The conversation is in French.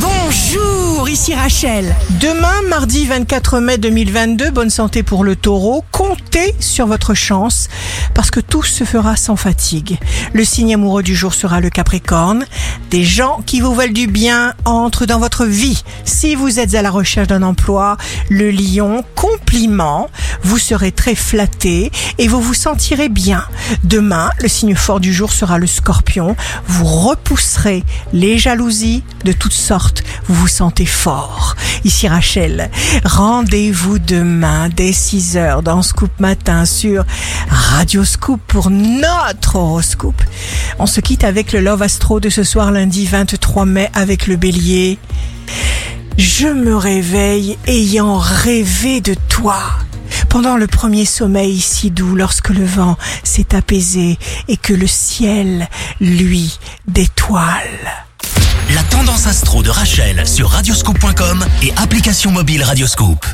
Bonjour, ici Rachel. Demain, mardi 24 mai 2022, bonne santé pour le taureau. Comptez sur votre chance parce que tout se fera sans fatigue. Le signe amoureux du jour sera le capricorne. Des gens qui vous veulent du bien entrent dans votre vie. Si vous êtes à la recherche d'un emploi, le lion, compliment, vous serez très flatté et vous vous sentirez bien. Demain, le signe fort du jour sera le scorpion. Vous repousserez les jalousies de toutes sortes. Vous vous sentez fort. Ici Rachel. Rendez-vous demain dès 6 heures dans Scoop Matin sur Radio Scoop pour notre horoscope. On se quitte avec le Love Astro de ce soir lundi 23 mai avec le bélier. Je me réveille ayant rêvé de toi. Pendant le premier sommeil si doux, lorsque le vent s'est apaisé et que le ciel, lui, d'étoiles. La tendance astro de Rachel sur radioscope.com et application mobile Radioscope.